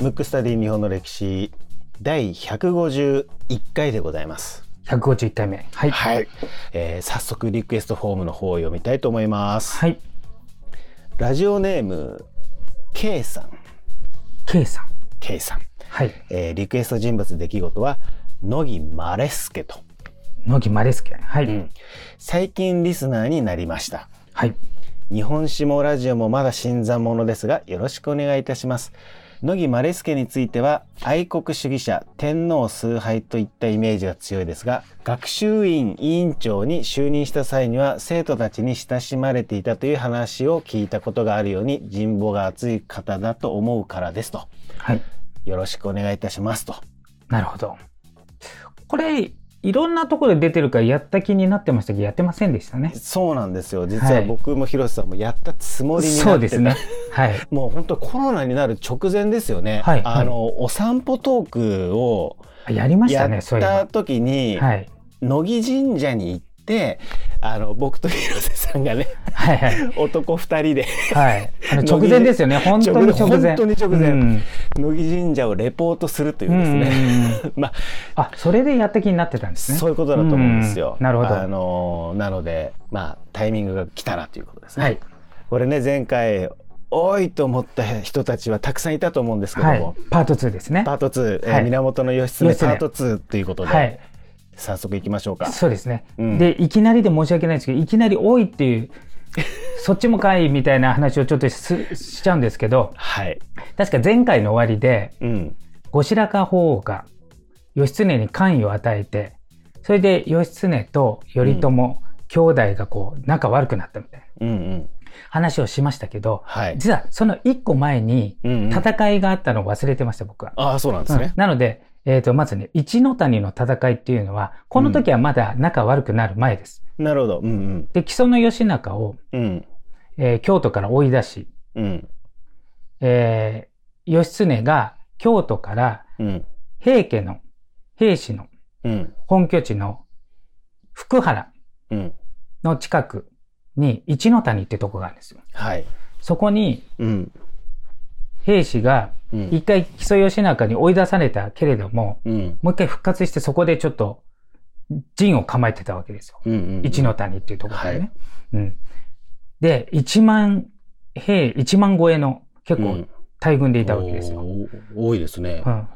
ムックスタディ日本の歴史第151回でございます。151回目。はい。はい、えー早速リクエストフォームの方を読みたいと思います。はい。ラジオネーム K さん K さん。K さん、はい。えーリクエスト人物出来事は乃木マレスケと、野木マレスケ。はい。うん最近リスナーになりました。はい。日本史もラジオもまだ新参者ですがよろしくお願いいたします乃木マレスケについては愛国主義者天皇崇拝といったイメージが強いですが学習院委員長に就任した際には生徒たちに親しまれていたという話を聞いたことがあるように人望が厚い方だと思うからですとはい。よろしくお願いいたしますとなるほど。これ、いろんなところで出てるからやった気になってましたけど、やってませんでしたね。そうなんですよ実は僕も広瀬さんもやったつもりになってたそうですね。はい。もう本当コロナになる直前ですよね。はいあの、お散歩トークをやりましやたね、そういえったば。時に、はい。乃木神社に行って、あの、僕と広瀬さんがね、はいはい。男二人ではい。あの直前ですよね。本当に直前。本当に直前うん乃木神社をレポートするというですね。うん まあ、それでやった気になってたんであ、すね。そういうことだと思うんですよ。うんなるほどあの、なので、まあ、タイミングが来たらということですね。はい。これね、前回、多いと思った人たちはたくさんいたと思うんですけども、はい。パート2ですね。パート2、えーはい源義経義経パート2ということで、はい。早速いきましょうか。そうですね。うんで、いきなりで申し訳ないんですけど、いきなり多いっていう、そっちもかいみたいな話をちょっとししちゃうんですけど、はい。確か前回の終わりで、うん。後白河法皇が義経に官位を与えて、それで義経と頼朝、兄弟がこう仲悪くなったみたいなうんうん。話をしましたけど、はい。実はその一個前にうんうん戦いがあったのを忘れてました、僕は。ああ、そうなんですね。うんなので、えっ、と、まずね、一ノ谷の戦いっていうのは、この時はまだ仲悪くなる前です。なるほど。うんうん。で、木曽の義仲を、うん。えー京都から追い出し、うん。えー義経が京都からうん。平家の、平氏のうん。本拠地の福原うん。の近くに一ノ谷ってとこがあるんですよ。はい。そこにうん。平氏がうん。一回木曽義仲に追い出されたけれども、うん。もう一回復活してそこでちょっと陣を構えてたわけですよ。うん。うん。一ノ谷っていうところでね。はいうん。で、一万兵、一万超えの結構うん大軍でいたわけですよ。多いですねう。ん。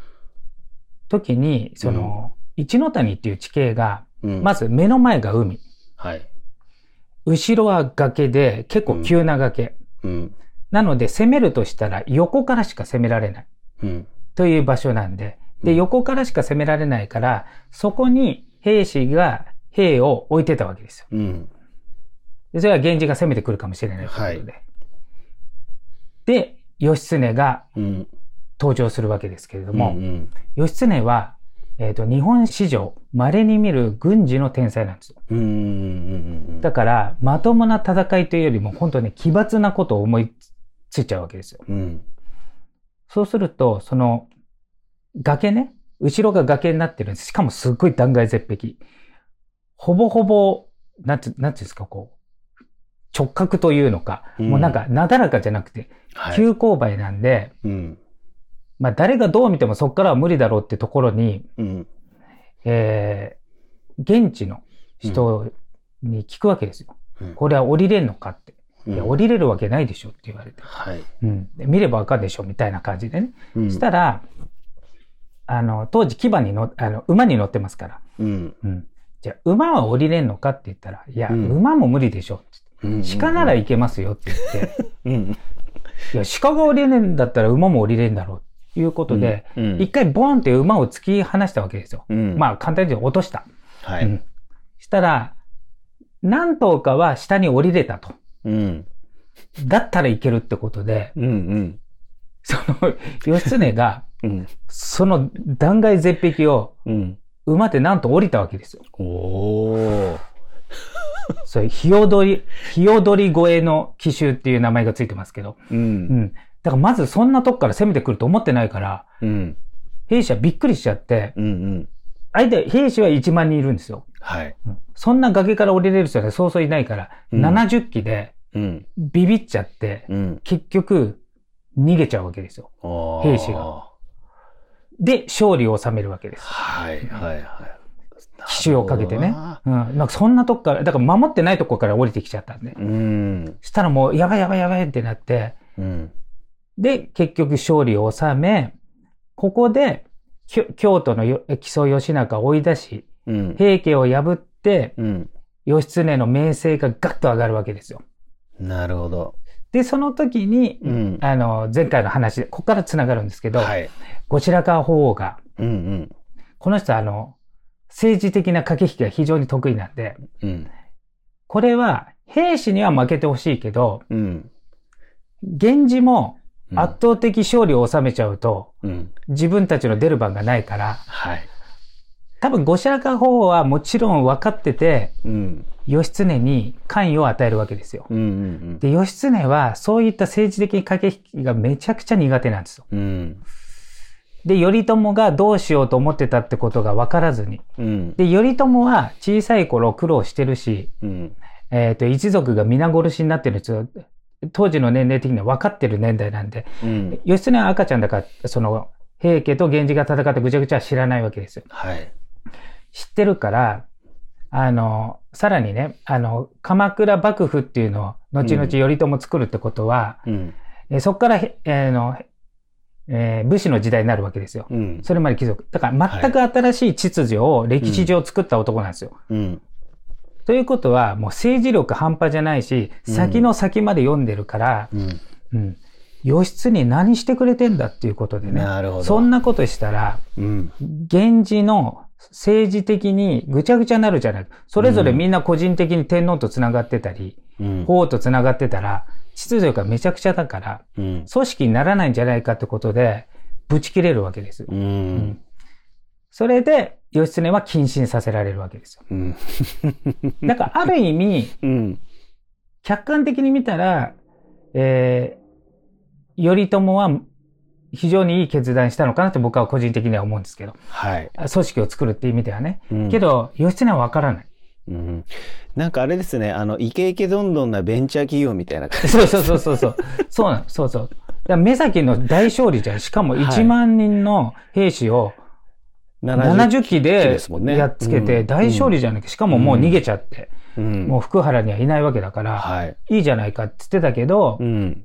時に、その、一ノ谷っていう地形が、うんまず目の前が海。はい。後ろは崖で、結構急な崖。うん。なので、攻めるとしたら横からしか攻められない。うん。とという場所なんで。で、うん横からしか攻められないから、そこに兵士が兵を置いてたわけですよ。うん。でそれは源氏が攻めてくるかもしれないということで。で、義経がうん。登場するわけですけれども、うん。義経は、えっ、と、日本史上、稀に見る軍事の天才なんですよ。うん。うん。だから、まともな戦いというよりも、本当に奇抜なことを思いついちゃうわけですよ。うん。そうすると、その、崖ね、後ろが崖になってるんです。しかもすっごい断崖絶壁。ほぼほぼ、なんて、なんていうんですか、こう、直角というのか、うんもうなんか、なだらかじゃなくて、はい。急勾配なんで、うん。まあ誰がどう見てもそこからは無理だろうってところに、うん。えー、現地の人に聞くわけですよ。うんこれは降りれんのかって。いや、降り。りれるわけないでしょって言われて。はい。うん。で見ればわかるでしょみたいな感じでね。うんしたら、あの、当時騎馬に乗っ、あの、馬に乗ってますから。うん。うん。じゃあ、馬は降りれんのかって言ったら、いや、うん馬も無理でしょってうん。鹿なら行けますよって言って、うん。いや、鹿が降りれんだったら馬も降りれんだろうということで、うん、一回ボーンって馬を突き放したわけですよ。うん、まあ、簡単に言うと落とした。はい。うん。したら、何頭かは下に降りれたと。うん。だったらいけるってことで、うん。うん。その、義経が、うん。その断崖絶壁をうん。馬でなんと降りたわけですよ。おー。それ、日踊り、日踊り越えの奇襲っていう名前がついてますけど。う。うんん。だからまずそんなとこから攻めてくると思ってないから、うん。兵士はびっくりしちゃって、うん。うん。相手、兵士は1万人いるんですよ。はい。うんそんな崖から降りれる人はそうそういないから、うん70機でうん。ビビっちゃって、うん。結局、逃げちゃうわけですよ。兵士が。で、勝利を収めるわけです。はいはいはい。奇襲をかけてね。うん。なんかそんなとこから、だから守ってないとこから降りてきちゃったんで。うん。したらもう、やばいやばいやばいってなって、うん。で、結局勝利を収め、ここで、京都のよ木曽義仲を追い出し、うん。平家を破って、うん。義経の名声がガッと上がるわけですよ。なるほど。で、その時に、うん。あの、前回の話で、ここから繋がるんですけど、はい。後白河法皇が、うんこの人はあの、政治的な駆け引きが非常に得意なんで、うん。うん。これは兵士には負けてほしいけど、うん。源氏もうん圧倒的勝利を収めちゃうと、うん。自分たちの出る番がないから、はい。多分後白河法皇はもちろん分かってて、うん。義経に関与を与えるわけですよ。うんうんで、義経はそういった政治的駆け引きがめちゃくちゃ苦手なんですよ。うん。うん。で、頼朝がどうしようと思ってたってことが分からずに。うん。で、頼朝は小さい頃苦労してるし、うん。えっ、と、一族が皆殺しになってるんですよ。当時の年齢的には分かってる年代なんで、うん。義経は赤ちゃんだから、その、平家と源氏が戦ってぐちゃぐちゃは知らないわけですよ。はい。知ってるから、あの、さらにね、あの、鎌倉幕府っていうのを、後々頼朝作るってことは、うん。えそこから、へえーの、えー武士の時代になるわけですよ。うん。それまで貴族。だから全く新しい秩序を歴史上作った男なんですよ。うん。ということは、もう政治力半端じゃないし、うん先の先まで読んでるから、うん。うん。義経何してくれてんだっていうことでね。そんなことしたら、うん。源氏の政治的にぐちゃぐちゃになるじゃない。それぞれみんな個人的に天皇と繋がってたり、うん。法と繋がってたら、秩序がめちゃくちゃだから、うん。組織にならないんじゃないかってことで、ぶち切れるわけですよ。うん。それで、義経は謹慎させられるわけですよ。うん。だから、ある意味、うん。客観的に見たら、えー、頼朝は非常にいい決断したのかなって僕は個人的には思うんですけど、はい。組織を作るっていう意味ではね。うんけど、義経はわからない。うん。なんかあれですね、あの、イケイケどんどんなベンチャー企業みたいな感じ。そうそうそうそうそう。そうなの、そうそう。目先の大勝利じゃん。しかもはい1万人の兵士を70機でやっつけてうん大勝利じゃなきゃ、しかももう逃げちゃって、うん。もう福原にはいないわけだから、はい。いいじゃないかって言ってたけど、うん。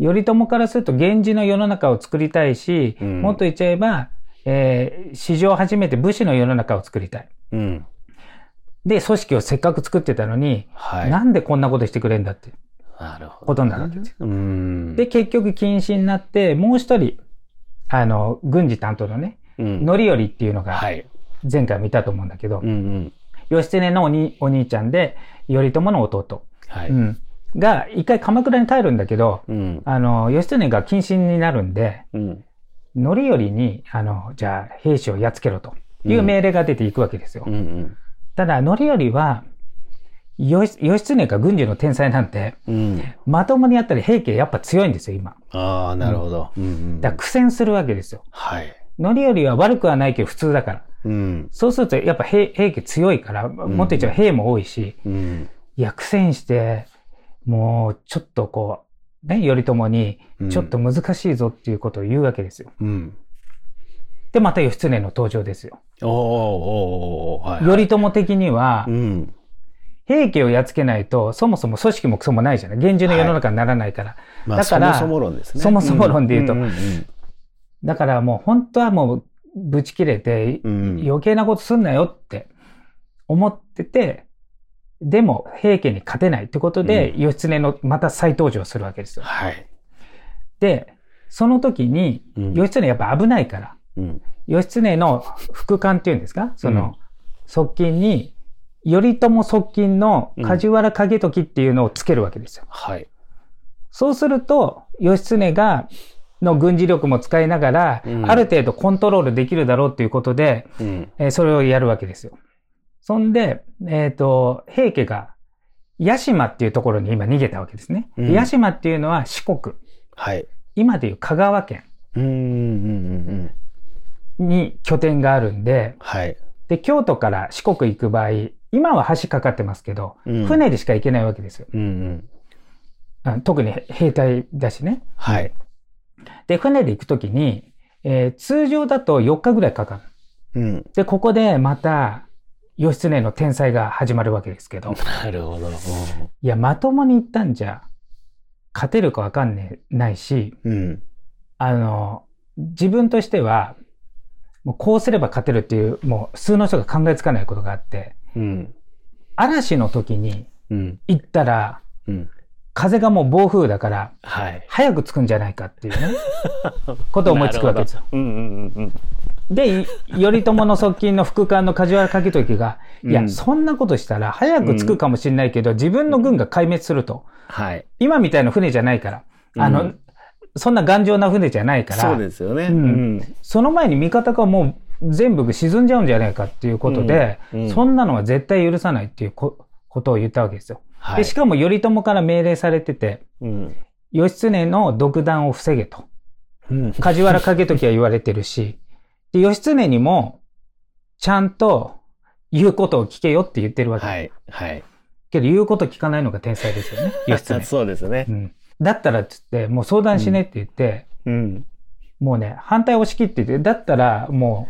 頼朝からすると源氏の世の中を作りたいし、うんもっと言っちゃえば、えー史上初めて武士の世の中を作りたい。うん。で、組織をせっかく作ってたのに、はい。なんでこんなことしてくれんだってなるほど。ことになるわけですよ。うん。で、、結局禁止になって、もう一人、あの、軍事担当のね、うん。則頼っていうのがはい。前回見たと思うんだけど、うんうん。義経のおにお兄ちゃんで、頼朝の弟、はい。うん、が一回鎌倉に帰るんだけど、うん。あの、義経が謹慎になるんで、うん。則頼に、あの、じゃあ兵士をやっつけろという命令が出ていくわけですよ。うんうん。ただ、則頼は、義義経が軍事の天才なんて、うん。まともにやったら平家やっぱ強いんですよ、今。ああ、なるほど。うんうん。だ苦戦するわけですよ。はい。則頼は悪くはないけど普通だから。うん。そうするとやっぱ平平家強いから、もっと言っちゃ兵も多いし、うん。いや、苦戦して、もうちょっとこう、ね、頼朝にうんちょっと難しいぞっていうことを言うわけですよ。うん。で、また義経の登場ですよ。おーおーおーはい。頼朝的にはう、ん。平家をやっつけないと、そもそも組織もクソもないじゃない。源氏の世の中にならないから。まあ、だからそもそも論ですね。そもそも論で言うとんんだからもう本当はもうぶち切れて、うん。うん。余計なことすんなよって思ってて、でも平家に勝てないってことで、う義経のまた再登場するわけですよ。はい。で、その時に、うん義経やっぱ危ないから、うん。義経の副官っていうんですか？その、側近に、頼朝側近の梶原景時っていうのをつけるわけですよ。はい。そうすると、義経が、の軍事力も使いながら、うんある程度コントロールできるだろうっていうことで、うん。えーそれをやるわけですよ。そんで、えっ、と、平家が、屋島っていうところに今逃げたわけですね。うん屋島っていうのは四国。はい。今でいう香川県うんうんうんうん。に拠点があるんで、はい。で、京都から四国行く場合、今は橋かかってますけど、うん船でしか行けないわけですよ。うんうん。あ特に兵隊だしね。はい。で、船で行くときに、えー通常だと4日ぐらいかかる。うん。で、ここでまた、義経の天才が始まるわけですけど、なるほど。いや、まともに行ったんじゃ、勝てるかわかんねえないし、うん。あの、自分としては、もうこうすれば勝てるっていう、もう普通の人が考えつかないことがあって、うん。嵐の時にうん。行ったら、うん。風がもう暴風だから、はい。早く着くんじゃないかっていうね、ことを思いつくわけですよ。うんうんうんで、い頼朝の側近の副官の梶原景時が、いや、うんそんなことしたら早く着くかもしれないけど、自分の軍が壊滅すると。はい。今みたいな船じゃないから。あの、うんそんな頑丈な船じゃないから。そうですよね。うんその前に味方がもう全部沈んじゃうんじゃないかっていうことで、うんうんそんなのは絶対許さないっていうこことを言ったわけですよ。はい。で、しかも頼朝から命令されてて、うん。義経の独断を防げと。うん。梶原景時は言われてるし、で、義経にも、ちゃんと言うことを聞けよって言ってるわけ。はい。はい。けど言うこと聞かないのが天才ですよね、義経。そうですねう。ん。だったらっつって、もう相談しねって言って、うん。もうね、反対を押し切ってて、だったらも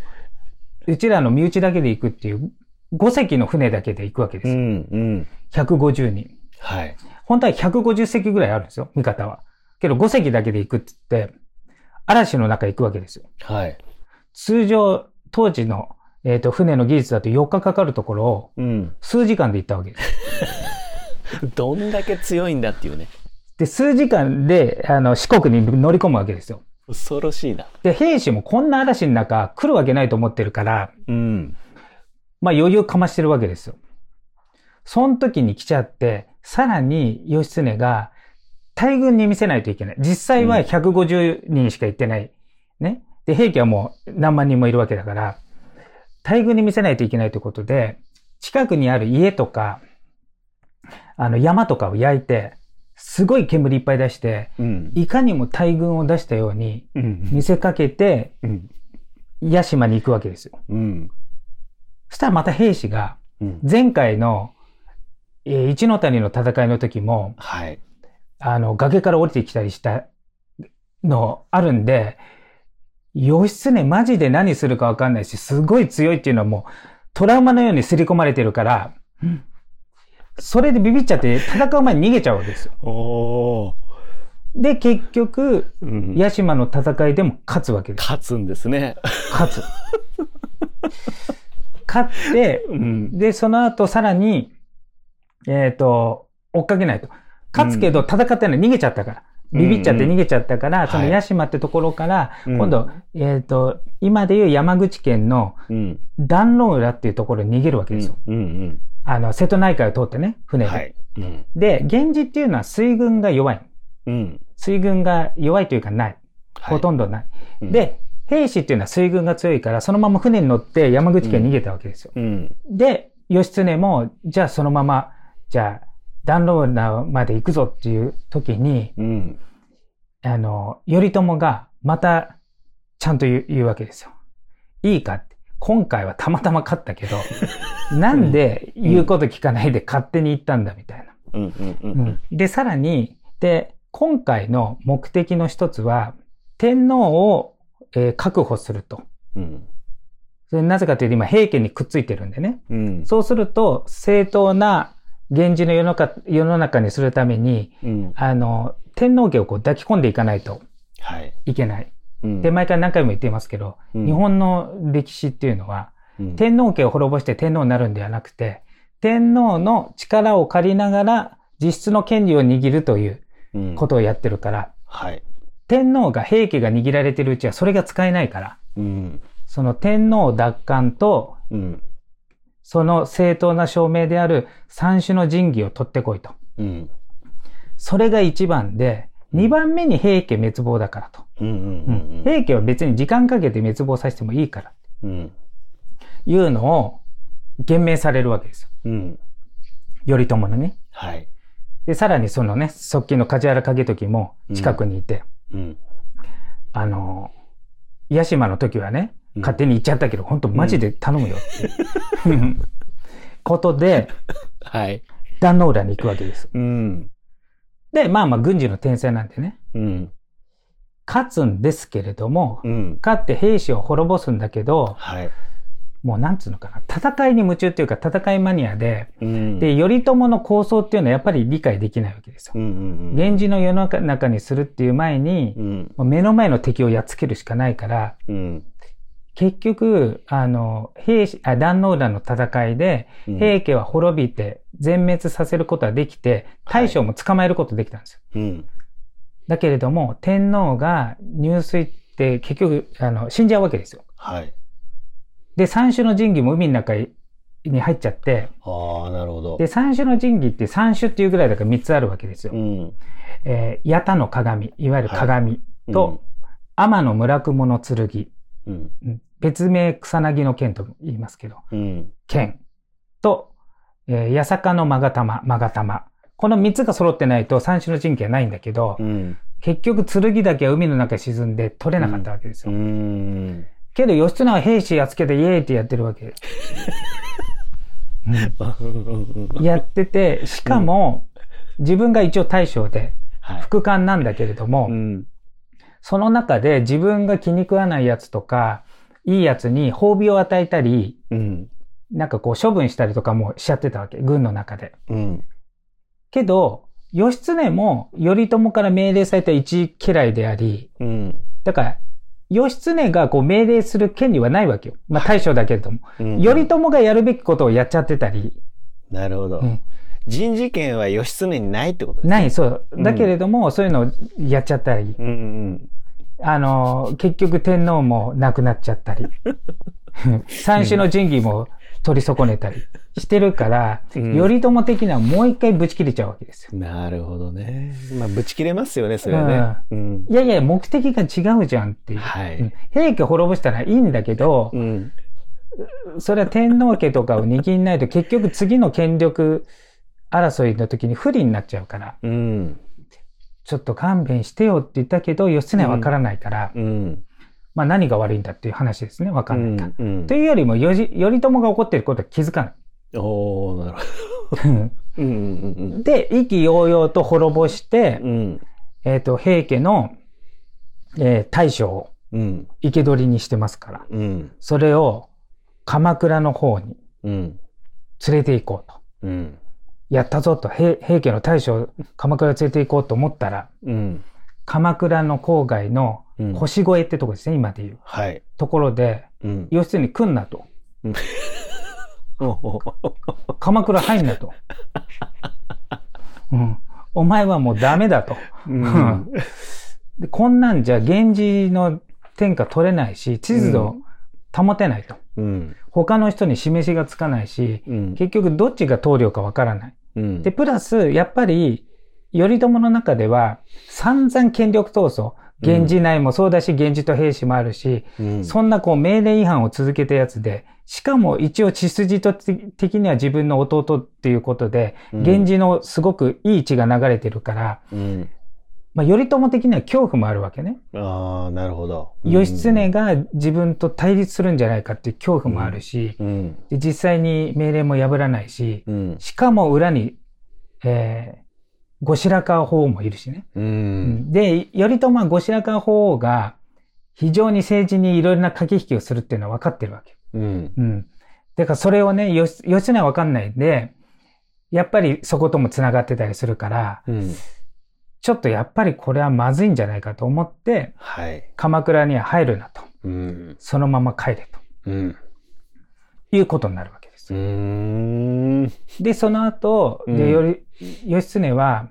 う、うちらの身内だけで行くっていう、5隻の船だけで行くわけですよ。うん。うん。150人。はい。本当は150隻ぐらいあるんですよ、味方は。けど5隻だけで行くって言って、嵐の中行くわけですよ。はい。通常、当時の、えっ、と、船の技術だと4日かかるところをうん。数時間で行ったわけです。どんだけ強いんだっていうね。で、数時間で、あの、四国に乗り込むわけですよ。恐ろしいな。で、兵士もこんな嵐の中来るわけないと思ってるから、うん。まあ余裕かましてるわけですよ。その時に来ちゃって、さらに義経が大軍に見せないといけない。実際は150人しか行ってない。ね。で、兵器はもう何万人もいるわけだから、大軍に見せないといけないということで、近くにある家とか、あの山とかを焼いて、すごい煙いっぱい出して、うん。いかにも大軍を出したようにうん。見せかけて、うん。屋島に行くわけですよ。うん。そしたらまた兵士が、うん。前回の、えー一の谷の戦いの時も、はい。あの、崖から降りてきたりしたのあるんで、義経マジで何するかわかんないし、すごい強いっていうのはもうトラウマのように刷り込まれてるから、それでビビっちゃって戦う前に逃げちゃうわけですよ。で、結局、うん。屋島の戦いでも勝つわけです。勝つんですね。勝つ。勝って、うん。で、その後さらに、えっ、と、追っかけないと。勝つけど戦ってない逃げちゃったから。ビビっちゃって逃げちゃったから、うんその屋島ってところから、うん今度、えっ、と、今でいう山口県のうん。壇ノ浦っていうところに逃げるわけですよ。うん。うん。あの、瀬戸内海を通ってね、船で。はい。うん。で、源氏っていうのは水軍が弱い。うん。水軍が弱いというかない。ほとんどない。うん、で、兵士っていうのは水軍が強いから、そのまま船に乗って山口県に逃げたわけですよ。うん。で、義経も、じゃあそのまま、じゃあ、壇ノ浦まで行くぞっていう時に、うん。あの、頼朝がまたちゃんと言う言うわけですよ。いいかって。今回はたまたま勝ったけど、なんで言うこと聞かないで勝手に行ったんだみたいな。うん。で、さらに、で、今回の目的の一つは、天皇を、えー確保すると。うん。それなぜかというと今平家にくっついてるんでね。うん。そうすると、正当な源氏の世の中世の中にするために、うん。あの、天皇家をこう抱き込んでいかないとはい。いけない。うんで、毎回何回も言っていますけど、うん日本の歴史っていうのは、うん天皇家を滅ぼして天皇になるんではなくて、天皇の力を借りながら実質の権利を握るといううんことをやってるから、はい。天皇が平家が握られてるうちはそれが使えないから、うん。その天皇奪還と、うん。その正当な証明である三種の神器を取ってこいと。うん。それが一番で、二番目に平家滅亡だからと。うん。ううんん。平家は別に時間かけて滅亡させてもいいから。うん。いうのを言明されるわけですよ。うん。頼朝のね。はい。で、さらにそのね、側近の梶原景時も近くにいて、うん。あの、屋島の時はね、うん勝手に行っちゃったけど、本当マジで頼むよっていう、ことで、はい。壇ノ浦に行くわけです。うん。で、まあまあ軍事の天才なんでね、うん。勝つんですけれども、うん。勝って兵士を滅ぼすんだけど、はい。もうなんつうのかな、戦いに夢中っていうか戦いマニアで、うん。で、頼朝の構想っていうのはやっぱり理解できないわけですよ。うんうんうん。源氏の世の中にするっていう前に、うん。目の前の敵をやっつけるしかないから、うん。結局、あの、兵士、あ、壇ノ浦の戦いで、うん平家は滅びて全滅させることはできて、大将も捕まえることできたんですよ。うん。だけれども、天皇が入水って結局、あの、死んじゃうわけですよ。はい。で、三種の神器も海の中に入っちゃって、ああ、なるほど。で、三種の神器って三種っていうぐらいだから三つあるわけですよ。うん。えー、八田の鏡、いわゆる鏡と、天の村雲の剣、うん。うん別名草薙の剣と言いますけど、うん。剣と、えー、八坂の勾玉、勾玉。この三つが揃ってないと三種の神器はないんだけど、うん。結局剣だけは海の中に沈んで取れなかったわけですうよ。ん。けど義経は兵士やっつけてイエーイってやってるわけ。うんやってて、しかも、自分が一応大将で、はい。副官なんだけれども、うん。その中で自分が気に食わないやつとか、いいやつに褒美を与えたり、うん。なんかこう処分したりとかもしちゃってたわけ。軍の中で。うん。けど、義経も頼朝から命令された一家来であり、うん。だから、義経がこう命令する権利はないわけよ。まあ大将だけれども。うん頼朝がやるべきことをやっちゃってたり、なるほどう。ん人事権は義経にないってことですね。ない、そうう。んだけれども、そういうのをやっちゃったり、うんうん。あの、結局天皇も亡くなっちゃったり、三種の神器も取り損ねたりしてるから、うん頼朝的にはもう一回ぶち切れちゃうわけですよ。なるほどね。まあ、ぶち切れますよね、それはね。うん。いやいや、目的が違うじゃんっていう。はいうん平家滅ぼしたらいいんだけど、うん。それは天皇家とかを握んないと結局次の権力争いの時に不利になっちゃうから、うん。ちょっと勘弁してよって言ったけど、義経はわからないから、うん。まあ何が悪いんだっていう話ですね。わかんないから。うん。というよりも、よじ頼朝が怒ってることは気づかない。おー、なるほど。で、意気揚々と滅ぼしてうん。う、ん。えっ、と、平家の、えー大将をうん。生け捕りにしてますから、うん。それを鎌倉の方にうん。連れて行こうと。うん。やったぞと、平平家の大将を鎌倉に連れて行こうと思ったら、うん。鎌倉の郊外のうん。腰越ってとこですね、今でいう。はい。ところで、うん。義経に来んなと。お 鎌倉入んなと。うん。お前はもうダメだと。うん。でこんなんじゃ源氏の天下取れないし、地図を保てないと。うん。他の人に示しがつかないし、うん。結局どっちが棟梁かわからない。うん。で、プラス、やっぱり、頼朝の中では、散々権力闘争、源氏内もそうだし、源氏と兵士もあるし、うん、そんなこう命令違反を続けたやつで、しかも一応血筋と的には自分の弟っていうことで、うん源氏のすごくいい血が流れてるから、うん。まあ、頼朝的には恐怖もあるわけね。ああ、なるほど。義経が自分と対立するんじゃないかっていう恐怖もあるし、うん。で実際に命令も破らないし、うん。しかも裏に、えー、後白河法皇もいるしね。うん。で、頼朝は後白河法皇が非常に政治にいろいろな駆け引きをするっていうのは分かってるわけ。うん。うん。だからそれをね、義義経は分かんないんで、やっぱりそことも繋がってたりするから、うん。ちょっとやっぱりこれはまずいんじゃないかと思って、はい。鎌倉には入るなと。うん。そのまま帰れうん。ということになるわけです。で、その後、うんで、より、義経は、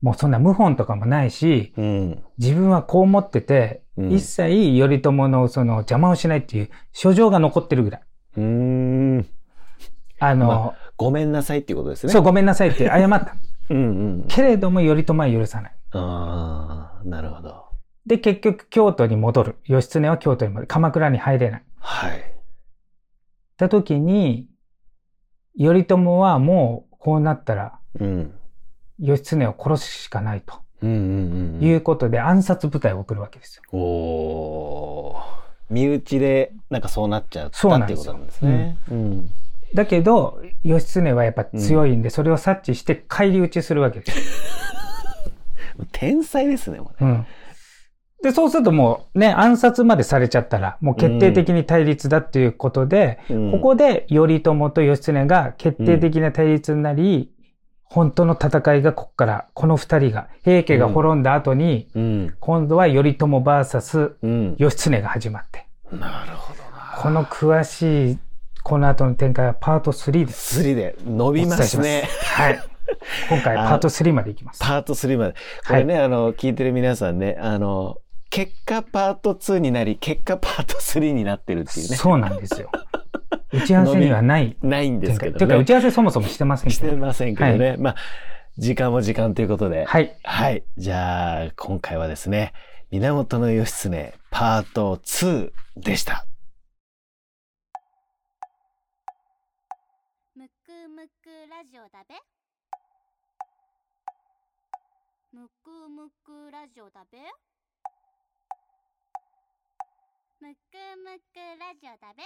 もうそんな謀反とかもないし、うん。自分はこう思ってて、うん一切頼朝のその邪魔をしないっていう書状が残ってるぐらい。うーん。あの、まごめんなさいっていうことですね。そう、ごめんなさいって謝った。うんうん。けれども頼朝は許さない。ああ、なるほど。で、結局京都に戻る。義経は京都に戻る。鎌倉に入れない。はい。った時に、頼朝はもうこうなったら、うん。義経を殺すしかないとうんうんうん。いうことで暗殺部隊を送るわけですよ。おー身内でなんかそうなっちゃったっていうことなんですね。うん。だけど、義経はやっぱ強いんで、それを察知して返り討ちするわけですよ。天才ですね、もうね。うん。で、そうするともうね、暗殺までされちゃったら、もう決定的に対立だっていうことで、うんここで頼朝と義経が決定的な対立になり、本当の戦いがここから、この二人が、平家が滅んだ後に、うん。今度は頼朝 VS うん。義経が始まって、なるほどな。この詳しい、この後の展開はパート3です。3で伸びますね。はい。今回パート3までいきます。パート3まで。これね、あの、聞いてる皆さんね、あの、結果パート2になり、結果パート3になってるっていうね。そうなんですよ。打ち合わせにはないないんですけど展開。というか、打ね。ち合わせそもそもしてませんけど。してませんけどね。まあ、時間も時間ということで。はい。はい。じゃあ、今回はですね、源義経パート2でした。ラジオだべ。むくむくラジオだべ。むくむくラジオだべ。